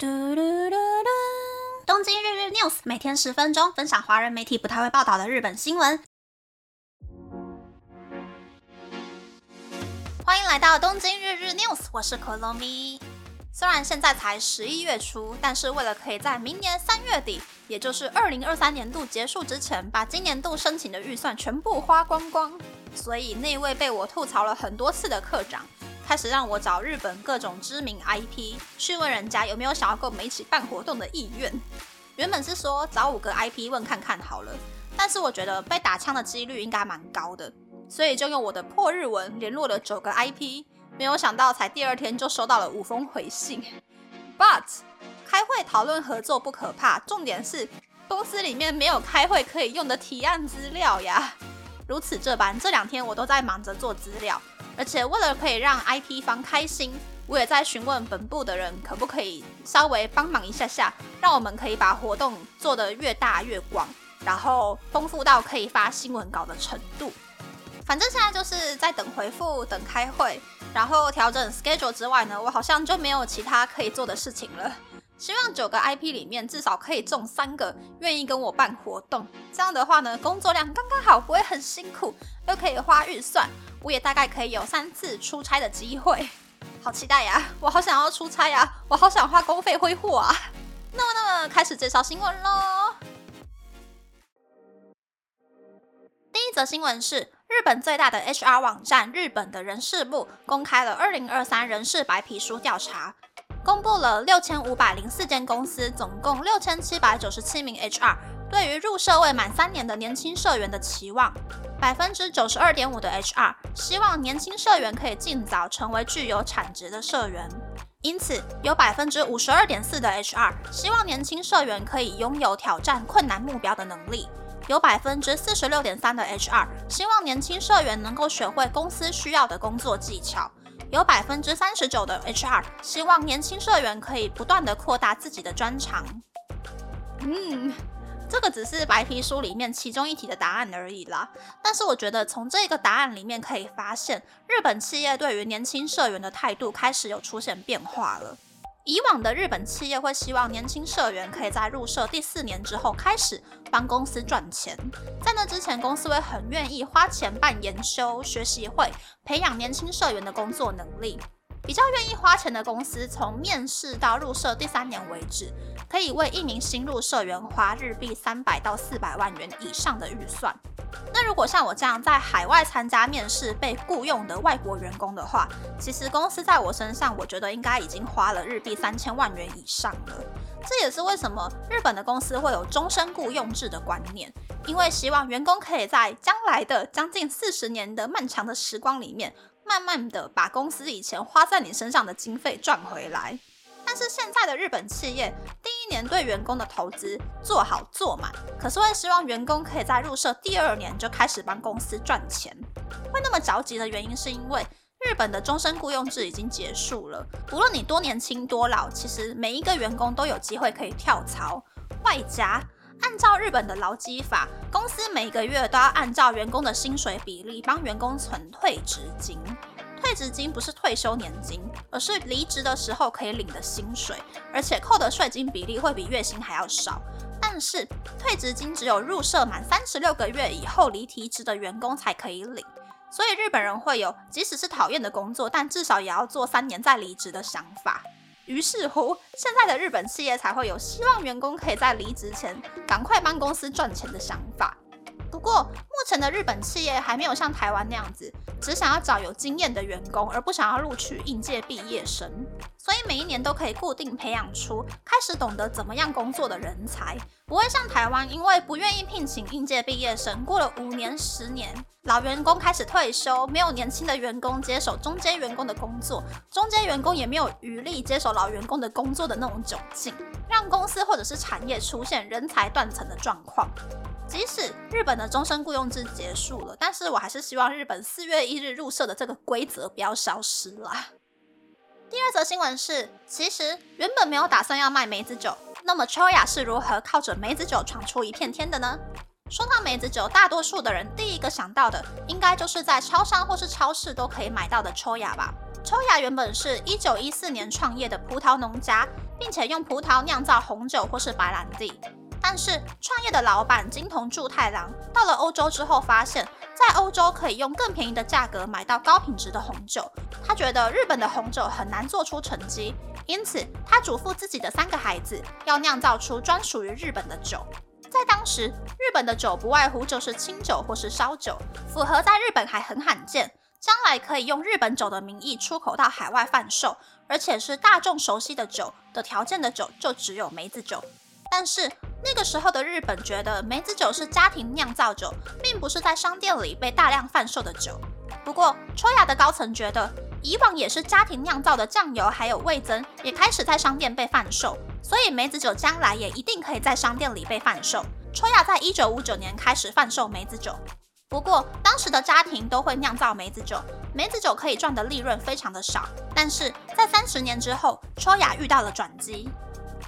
嘟嘟嘟嘟！东京日日 news 每天十分钟，分享华人媒体不太会报道的日本新闻。欢迎来到东京日日 news，我是可乐咪。虽然现在才十一月初，但是为了可以在明年三月底，也就是二零二三年度结束之前，把今年度申请的预算全部花光光，所以那位被我吐槽了很多次的课长。开始让我找日本各种知名 IP 去问人家有没有想要跟我们一起办活动的意愿。原本是说找五个 IP 问看看好了，但是我觉得被打枪的几率应该蛮高的，所以就用我的破日文联络了九个 IP。没有想到才第二天就收到了五封回信。But 开会讨论合作不可怕，重点是公司里面没有开会可以用的提案资料呀。如此这般，这两天我都在忙着做资料。而且为了可以让 IP 方开心，我也在询问本部的人可不可以稍微帮忙一下下，让我们可以把活动做得越大越广，然后丰富到可以发新闻稿的程度。反正现在就是在等回复、等开会，然后调整 schedule 之外呢，我好像就没有其他可以做的事情了。希望九个 IP 里面至少可以中三个愿意跟我办活动，这样的话呢，工作量刚刚好，不会很辛苦，又可以花预算。我也大概可以有三次出差的机会，好期待呀！我好想要出差呀！我好想花公费挥霍啊！那么，那么开始介绍新闻喽。第一则新闻是日本最大的 HR 网站日本的人事部公开了二零二三人事白皮书调查，公布了六千五百零四间公司，总共六千七百九十七名 HR 对于入社未满三年的年轻社员的期望。百分之九十二点五的 HR 希望年轻社员可以尽早成为具有产值的社员，因此有百分之五十二点四的 HR 希望年轻社员可以拥有挑战困难目标的能力，有百分之四十六点三的 HR 希望年轻社员能够学会公司需要的工作技巧，有百分之三十九的 HR 希望年轻社员可以不断的扩大自己的专长。嗯。这个只是白皮书里面其中一题的答案而已啦，但是我觉得从这个答案里面可以发现，日本企业对于年轻社员的态度开始有出现变化了。以往的日本企业会希望年轻社员可以在入社第四年之后开始帮公司赚钱，在那之前，公司会很愿意花钱办研修学习会，培养年轻社员的工作能力。比较愿意花钱的公司，从面试到入社第三年为止，可以为一名新入社员花日币三百到四百万元以上的预算。那如果像我这样在海外参加面试被雇佣的外国员工的话，其实公司在我身上，我觉得应该已经花了日币三千万元以上了。这也是为什么日本的公司会有终身雇佣制的观念，因为希望员工可以在将来的将近四十年的漫长的时光里面。慢慢的把公司以前花在你身上的经费赚回来，但是现在的日本企业第年对员工的投资做好做满，可是会希望员工可以在入社第二年就开始帮公司赚钱。会那么着急的原因是因为日本的终身雇佣制已经结束了，无论你多年轻多老，其实每一个员工都有机会可以跳槽，外加。按照日本的劳基法，公司每个月都要按照员工的薪水比例帮员工存退职金。退职金不是退休年金，而是离职的时候可以领的薪水，而且扣的税金比例会比月薪还要少。但是退职金只有入社满三十六个月以后离提职的员工才可以领，所以日本人会有即使是讨厌的工作，但至少也要做三年再离职的想法。于是乎，现在的日本企业才会有希望员工可以在离职前赶快帮公司赚钱的想法。不过，目前的日本企业还没有像台湾那样子，只想要找有经验的员工，而不想要录取应届毕业生。所以每一年都可以固定培养出开始懂得怎么样工作的人才，不会像台湾，因为不愿意聘请应届毕业生，过了五年、十年，老员工开始退休，没有年轻的员工接手中间员工的工作，中间员工也没有余力接手老员工的工作的那种窘境，让公司或者是产业出现人才断层的状况。即使日本的终身雇佣制结束了，但是我还是希望日本四月一日入社的这个规则不要消失啦。第二则新闻是，其实原本没有打算要卖梅子酒，那么秋雅是如何靠着梅子酒闯出一片天的呢？说到梅子酒，大多数的人第一个想到的，应该就是在超商或是超市都可以买到的秋雅吧。秋雅原本是一九一四年创业的葡萄农家。并且用葡萄酿造红酒或是白兰地。但是创业的老板金童柱太郎到了欧洲之后，发现，在欧洲可以用更便宜的价格买到高品质的红酒。他觉得日本的红酒很难做出成绩，因此他嘱咐自己的三个孩子要酿造出专属于日本的酒。在当时，日本的酒不外乎就是清酒或是烧酒，符合在日本还很罕见，将来可以用日本酒的名义出口到海外贩售，而且是大众熟悉的酒的条件的酒，就只有梅子酒。但是那个时候的日本觉得梅子酒是家庭酿造酒，并不是在商店里被大量贩售的酒。不过，秋雅的高层觉得，以往也是家庭酿造的酱油还有味增，也开始在商店被贩售，所以梅子酒将来也一定可以在商店里被贩售。秋雅在一九五九年开始贩售梅子酒。不过，当时的家庭都会酿造梅子酒，梅子酒可以赚的利润非常的少。但是在三十年之后，秋雅遇到了转机。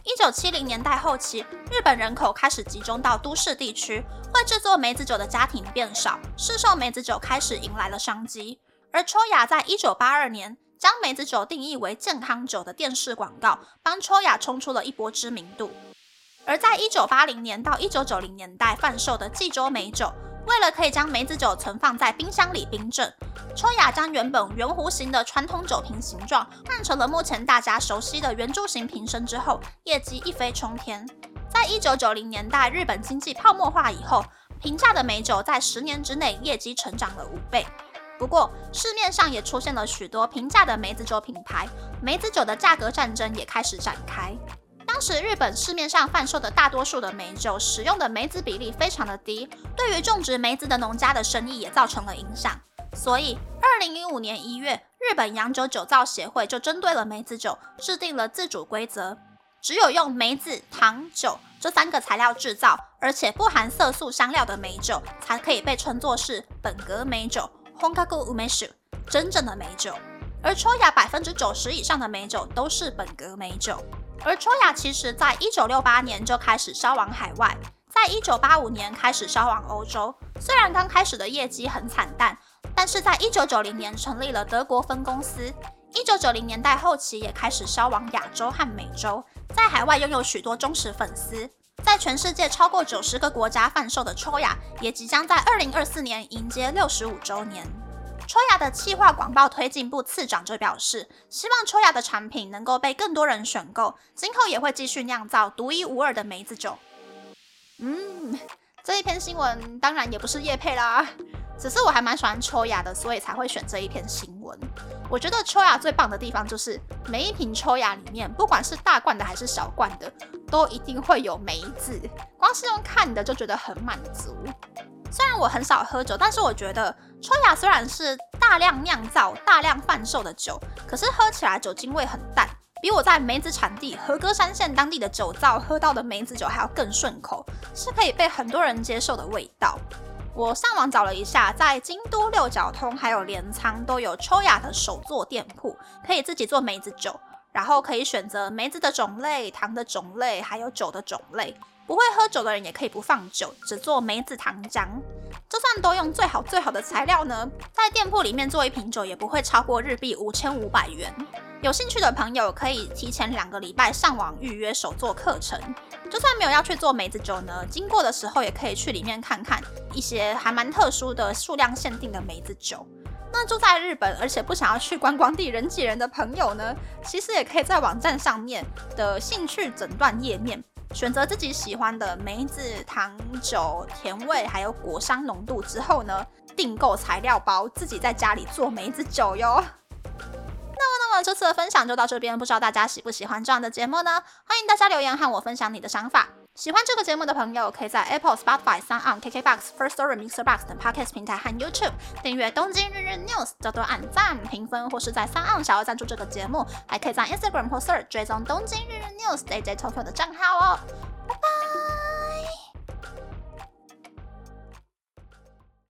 一九七零年代后期，日本人口开始集中到都市地区，会制作梅子酒的家庭变少，市售梅子酒开始迎来了商机。而秋雅在一九八二年将梅子酒定义为健康酒的电视广告，帮秋雅冲出了一波知名度。而在一九八零年到一九九零年代贩售的济州梅酒，为了可以将梅子酒存放在冰箱里冰镇。秋雅将原本圆弧形的传统酒瓶形状换成了目前大家熟悉的圆柱形瓶身之后，业绩一飞冲天。在一九九零年代日本经济泡沫化以后，平价的美酒在十年之内业绩成长了五倍。不过市面上也出现了许多平价的梅子酒品牌，梅子酒的价格战争也开始展开。当时日本市面上贩售的大多数的梅酒使用的梅子比例非常的低，对于种植梅子的农家的生意也造成了影响。所以，二零零五年一月，日本洋酒酒造协会就针对了梅子酒制定了自主规则，只有用梅子、糖、酒这三个材料制造，而且不含色素香料的梅酒，才可以被称作是本格梅酒 （Honkaku Umeshu），真正的梅酒。而秋雅百分之九十以上的梅酒都是本格梅酒。而秋雅其实在一九六八年就开始销往海外，在一九八五年开始销往欧洲，虽然刚开始的业绩很惨淡。但是在一九九零年成立了德国分公司，一九九零年代后期也开始销往亚洲和美洲，在海外拥有许多忠实粉丝，在全世界超过九十个国家贩售的秋雅，也即将在二零二四年迎接六十五周年。秋雅的企划广告推进部次长就表示，希望秋雅的产品能够被更多人选购，今后也会继续酿造独一无二的梅子酒。嗯，这一篇新闻当然也不是叶配啦。只是我还蛮喜欢秋雅的，所以才会选这一篇新闻。我觉得秋雅最棒的地方就是每一瓶秋雅里面，不管是大罐的还是小罐的，都一定会有梅子。光是用看的就觉得很满足。虽然我很少喝酒，但是我觉得秋雅虽然是大量酿造、大量贩售的酒，可是喝起来酒精味很淡，比我在梅子产地和歌山县当地的酒造喝到的梅子酒还要更顺口，是可以被很多人接受的味道。我上网找了一下，在京都六角通还有镰仓都有秋雅的手作店铺，可以自己做梅子酒，然后可以选择梅子的种类、糖的种类，还有酒的种类。不会喝酒的人也可以不放酒，只做梅子糖浆。就算都用最好最好的材料呢，在店铺里面做一瓶酒也不会超过日币五千五百元。有兴趣的朋友可以提前两个礼拜上网预约手作课程。就算没有要去做梅子酒呢，经过的时候也可以去里面看看一些还蛮特殊的数量限定的梅子酒。那住在日本而且不想要去观光地人挤人的朋友呢，其实也可以在网站上面的兴趣诊断页面选择自己喜欢的梅子、糖、酒、甜味还有果香浓度之后呢，订购材料包，自己在家里做梅子酒哟。那么那么这次的分享就到这边，不知道大家喜不喜欢这样的节目呢？欢迎大家留言和我分享你的想法。喜欢这个节目的朋友，可以在 Apple、Spotify、三 o n KKBox、First Story、Mixer Box 等 Podcast 平台和 YouTube 订阅《东京日日 News》，多多按赞、评分，或是在三 o n 想要赞助这个节目，还可以在 Instagram 或 s i r 追踪《东京日日 News》DJ Tokyo 的账号哦。